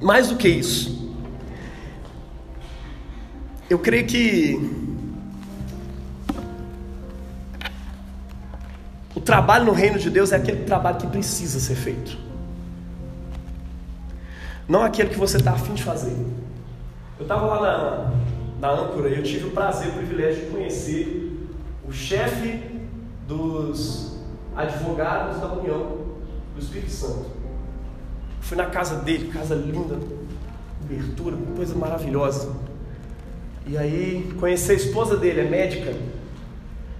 Mais do que isso. Eu creio que o trabalho no reino de Deus é aquele trabalho que precisa ser feito não aquele que você está afim de fazer. Eu estava lá na, na âncora e eu tive o prazer, o privilégio de conhecer o chefe dos advogados da União do Espírito Santo. Fui na casa dele, casa linda, cobertura, coisa maravilhosa. E aí conheci a esposa dele, é médica.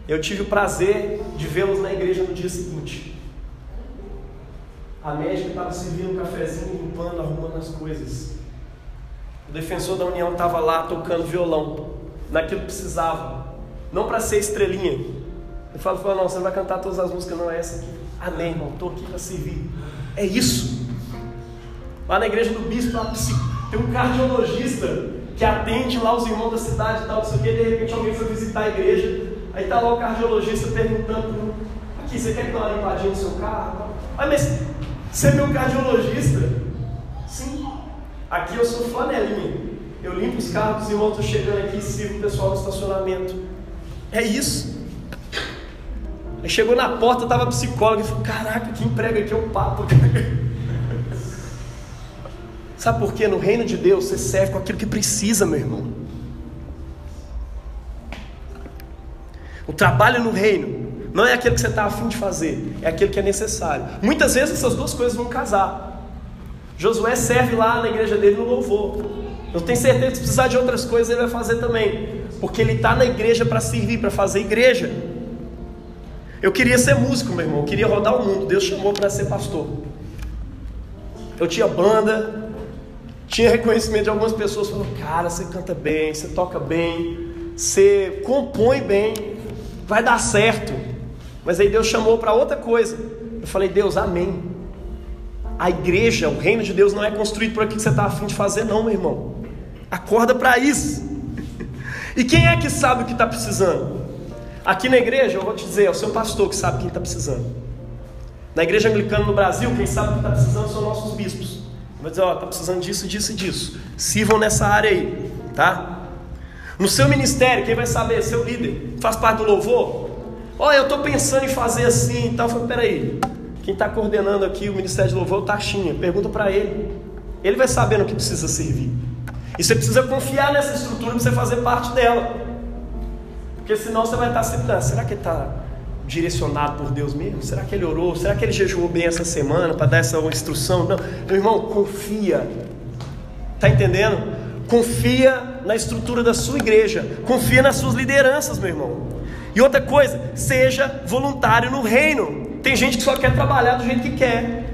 Eu tive o prazer de vê-los na igreja no dia seguinte. A médica estava servindo um cafezinho, limpando, arrumando as coisas. O defensor da União estava lá tocando violão, naquilo que precisava, não para ser estrelinha. Eu falo, falo, não, você não vai cantar todas as músicas, não é essa aqui. Amém, irmão, estou aqui para servir. É isso. Lá na igreja do bispo, tem um cardiologista que atende lá os irmãos da cidade e tal, não sei o que, de repente alguém foi visitar a igreja, aí está lá o cardiologista perguntando, aqui, você quer que dê uma limpadinha no seu carro? Aí, mas você é meu cardiologista? Sim. Aqui eu sou flanelinha. Eu limpo os carros e outros chegando aqui e sirvo o pessoal no estacionamento. É isso. Aí chegou na porta, tava psicólogo e falou: Caraca, que emprego aqui é o papo. Sabe por quê? No reino de Deus você serve com aquilo que precisa, meu irmão. O trabalho no reino não é aquilo que você está afim de fazer, é aquilo que é necessário. Muitas vezes essas duas coisas vão casar. Josué serve lá na igreja dele no louvor. Eu tenho certeza que se precisar de outras coisas, ele vai fazer também. porque ele está na igreja para servir, para fazer igreja. Eu queria ser músico, meu irmão, eu queria rodar o mundo. Deus chamou para ser pastor. Eu tinha banda, tinha reconhecimento de algumas pessoas falando: Cara, você canta bem, você toca bem, você compõe bem, vai dar certo. Mas aí Deus chamou para outra coisa. Eu falei: Deus, amém. A igreja, o reino de Deus não é construído por aquilo que você está afim de fazer, não, meu irmão. Acorda para isso. E quem é que sabe o que está precisando? Aqui na igreja, eu vou te dizer, é o seu pastor que sabe quem está precisando. Na igreja anglicana no Brasil, quem sabe o que está precisando são nossos bispos. Vai dizer, ó, está precisando disso, disso e disso. Sirvam nessa área aí, tá? No seu ministério, quem vai saber? Seu líder. Faz parte do louvor? Ó, eu estou pensando em fazer assim e tal. Eu falei, peraí, quem está coordenando aqui o ministério de louvor é o Taxinha. Pergunta para ele. Ele vai saber no que precisa servir. E você precisa confiar nessa estrutura para você fazer parte dela. Porque senão você vai estar sempre, ah, será que ele está direcionado por Deus mesmo? Será que ele orou? Será que ele jejuou bem essa semana para dar essa instrução? Não, meu irmão, confia. Está entendendo? Confia na estrutura da sua igreja, confia nas suas lideranças, meu irmão. E outra coisa, seja voluntário no reino. Tem gente que só quer trabalhar do jeito que quer.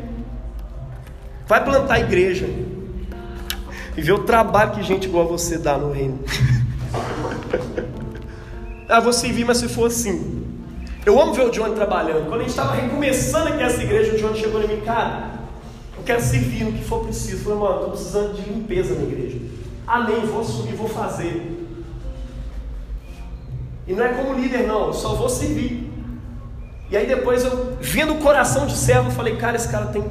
Vai plantar a igreja e ver o trabalho que gente igual a você dá no reino. ah, vou servir, mas se for assim. Eu amo ver o Johnny trabalhando. Quando a gente estava recomeçando aqui essa igreja, o Johnny chegou em mim, cara, eu quero servir no que for preciso. Eu falei, mano, estou precisando de limpeza na igreja. Amém, vou subir, vou fazer. E não é como líder, não, eu só vou servir. E aí depois eu, vendo o coração de servo, falei, cara, esse cara tem.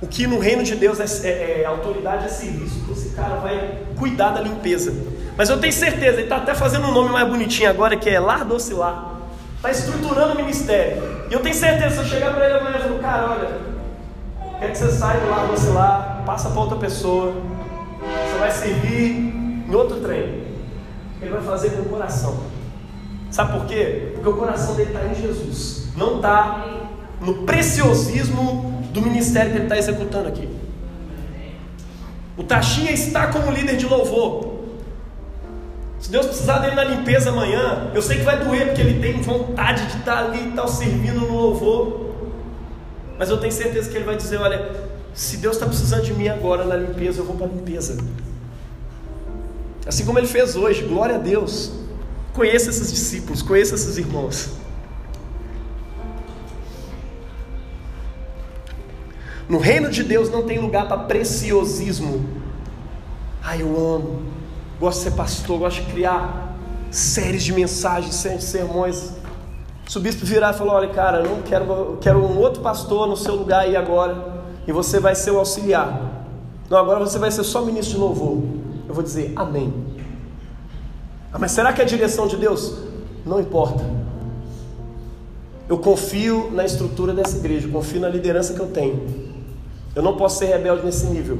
O que no reino de Deus é, é, é autoridade é serviço. Esse cara vai cuidar da limpeza. Mas eu tenho certeza, ele está até fazendo um nome mais bonitinho agora, que é Lar Docilar. Está estruturando o ministério. E eu tenho certeza, se eu chegar para ele amanhã e falar, cara, olha, quer que você saia do Lar Docilar, passa para outra pessoa, você vai servir em outro trem. Ele vai fazer com o coração. Sabe por quê? Porque o coração dele está em Jesus, não está no preciosismo do ministério que ele está executando aqui. O Taxinha está como líder de louvor. Se Deus precisar dele na limpeza amanhã, eu sei que vai doer porque ele tem vontade de estar ali e tal, servindo no louvor. Mas eu tenho certeza que ele vai dizer: olha, se Deus está precisando de mim agora na limpeza, eu vou para a limpeza. Assim como ele fez hoje, glória a Deus. Conheça esses discípulos, conheça esses irmãos. No reino de Deus não tem lugar para preciosismo. Ai, eu amo, gosto de ser pastor, gosto de criar séries de mensagens, séries de sermões. Se o bispo virar e falar: Olha, cara, não quero, quero um outro pastor no seu lugar aí agora, e você vai ser o auxiliar. Não, agora você vai ser só ministro de louvor. Eu vou dizer amém. Ah, mas será que é a direção de Deus? Não importa. Eu confio na estrutura dessa igreja, confio na liderança que eu tenho. Eu não posso ser rebelde nesse nível.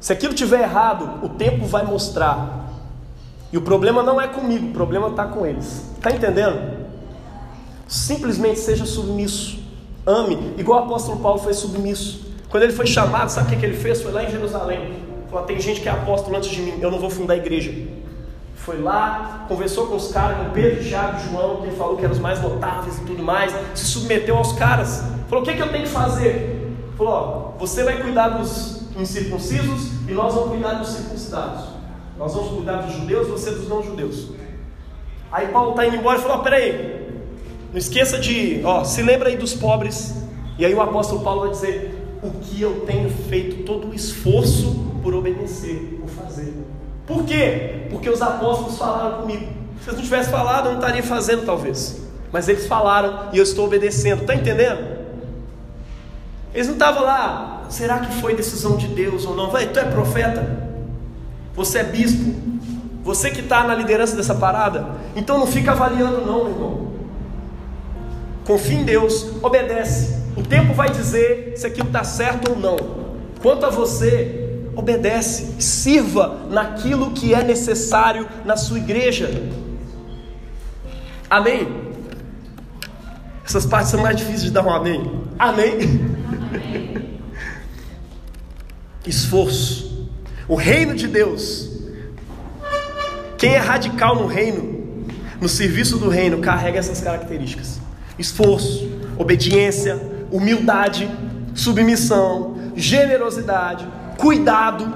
Se aquilo tiver errado, o tempo vai mostrar. E o problema não é comigo, o problema está com eles. Está entendendo? Simplesmente seja submisso. Ame, igual o apóstolo Paulo foi submisso. Quando ele foi chamado, sabe o que ele fez? Foi lá em Jerusalém. Falou: tem gente que é apóstolo antes de mim, eu não vou fundar a igreja. Foi lá, conversou com os caras, com Pedro, Tiago e João, que ele falou que eram os mais notáveis e tudo mais. Se submeteu aos caras. Falou: o que, que eu tenho que fazer? Falou: você vai cuidar dos incircuncisos e nós vamos cuidar dos circuncidados. Nós vamos cuidar dos judeus, você dos não judeus. Aí Paulo está indo embora e falou: ó, peraí, não esqueça de, ó, se lembra aí dos pobres. E aí o apóstolo Paulo vai dizer: o que eu tenho feito todo o esforço por obedecer, por quê? Porque os apóstolos falaram comigo. Se eles não tivessem falado, eu não estaria fazendo, talvez. Mas eles falaram e eu estou obedecendo. Está entendendo? Eles não estavam lá, será que foi decisão de Deus ou não? Vai, tu é profeta? Você é bispo? Você que está na liderança dessa parada? Então não fica avaliando, não, meu irmão. Confia em Deus, obedece. O tempo vai dizer se aquilo está certo ou não. Quanto a você, obedece, sirva naquilo que é necessário na sua igreja. Amém? Essas partes são mais difíceis de dar um amém. Amém? Esforço. O reino de Deus Quem é radical no reino, no serviço do reino, carrega essas características: esforço, obediência, humildade, submissão, generosidade, cuidado,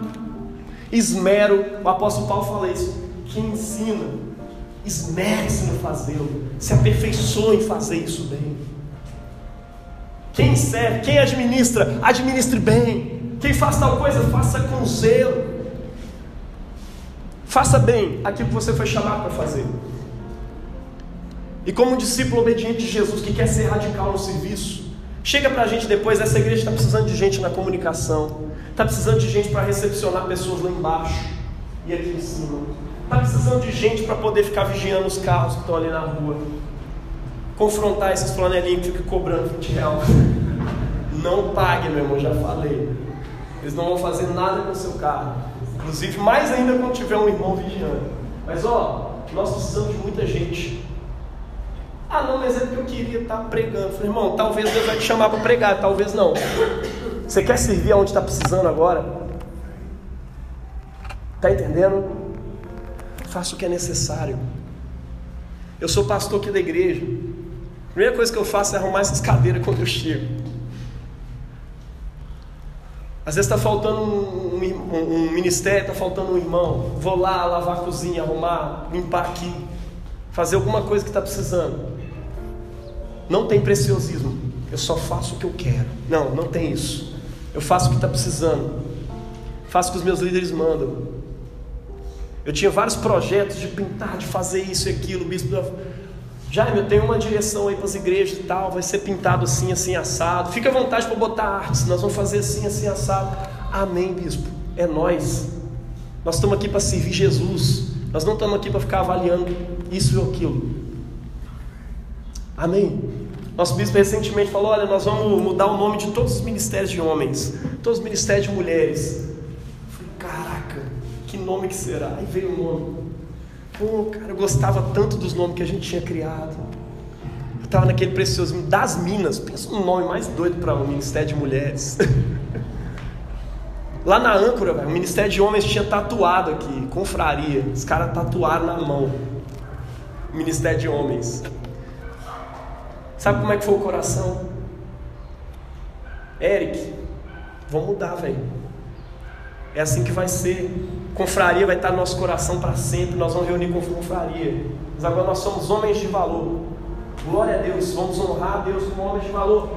esmero. O apóstolo Paulo fala isso. Quem ensina, esmere-se no fazê-lo, se aperfeiçoe em fazer isso bem. Quem serve, quem administra, administre bem. Quem faz tal coisa, faça com zelo. Faça bem aquilo que você foi chamado para fazer. E como um discípulo obediente de Jesus que quer ser radical no serviço, chega para a gente depois, essa igreja está precisando de gente na comunicação, está precisando de gente para recepcionar pessoas lá embaixo e aqui em cima. Está precisando de gente para poder ficar vigiando os carros que estão ali na rua. Confrontar esses flanelinhos que ficam cobrando 20 reais. Não pague, meu irmão, já falei. Eles não vão fazer nada com o seu carro. Inclusive, mais ainda quando tiver um irmão vigiando. Mas ó, nós precisamos de muita gente. Ah, não, mas é porque eu queria estar pregando. Falei, irmão, talvez Deus vai te chamar para pregar, talvez não. Você quer servir aonde está precisando agora? Está entendendo? Faça o que é necessário. Eu sou pastor aqui da igreja. A primeira coisa que eu faço é arrumar essas cadeiras quando eu chego. Às vezes está faltando um, um, um ministério, está faltando um irmão. Vou lá lavar a cozinha, arrumar, limpar aqui, fazer alguma coisa que está precisando. Não tem preciosismo. Eu só faço o que eu quero. Não, não tem isso. Eu faço o que está precisando. Faço o que os meus líderes mandam. Eu tinha vários projetos de pintar, de fazer isso e aquilo. O bispo Jaime, eu tenho uma direção aí para as igrejas e tal, vai ser pintado assim, assim, assado. Fica à vontade para botar artes, nós vamos fazer assim, assim, assado. Amém, bispo. É nós. Nós estamos aqui para servir Jesus. Nós não estamos aqui para ficar avaliando isso e aquilo. Amém. Nosso bispo recentemente falou: olha, nós vamos mudar o nome de todos os ministérios de homens, todos os ministérios de mulheres. Eu falei, caraca, que nome que será? Aí veio o nome. Pô, cara, eu gostava tanto dos nomes que a gente tinha criado. Eu estava naquele precioso das Minas. Pensa um nome mais doido para um ministério de mulheres. Lá na âncora, o ministério de homens tinha tatuado aqui, confraria. Os caras tatuaram na mão. Ministério de homens. Sabe como é que foi o coração? Eric, vamos mudar, velho. É assim que vai ser. Confraria vai estar no nosso coração para sempre. Nós vamos reunir com confraria. Mas agora nós somos homens de valor. Glória a Deus. Vamos honrar a Deus como homens de valor.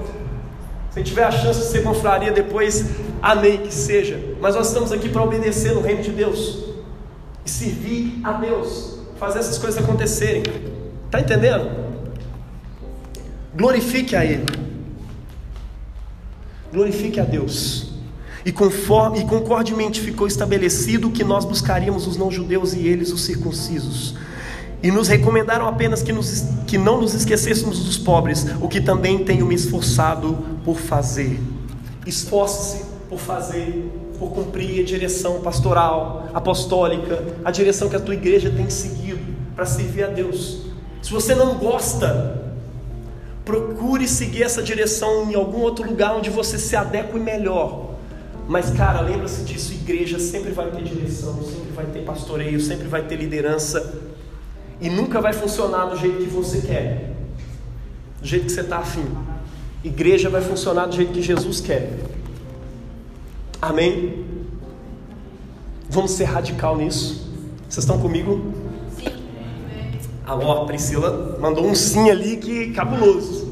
Se tiver a chance de ser confraria depois, amém que seja. Mas nós estamos aqui para obedecer no reino de Deus e servir a Deus, fazer essas coisas acontecerem. Tá entendendo? Glorifique a Ele. Glorifique a Deus. E, conforme, e concordemente ficou estabelecido que nós buscaríamos os não-judeus e eles os circuncisos. E nos recomendaram apenas que, nos, que não nos esquecêssemos dos pobres, o que também tenho me esforçado por fazer. Esforce-se por fazer, por cumprir a direção pastoral, apostólica, a direção que a tua igreja tem seguido para servir a Deus. Se você não gosta Procure seguir essa direção em algum outro lugar onde você se adeque melhor. Mas, cara, lembra-se disso: igreja sempre vai ter direção, sempre vai ter pastoreio, sempre vai ter liderança. E nunca vai funcionar do jeito que você quer, do jeito que você está afim. Igreja vai funcionar do jeito que Jesus quer. Amém? Vamos ser radical nisso. Vocês estão comigo? A ó, Priscila mandou um sim ali que cabuloso.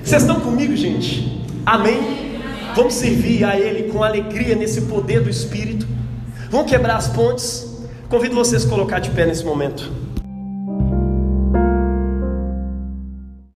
Vocês estão comigo, gente? Amém? Vamos servir a Ele com alegria nesse poder do Espírito. Vamos quebrar as pontes. Convido vocês a colocar de pé nesse momento.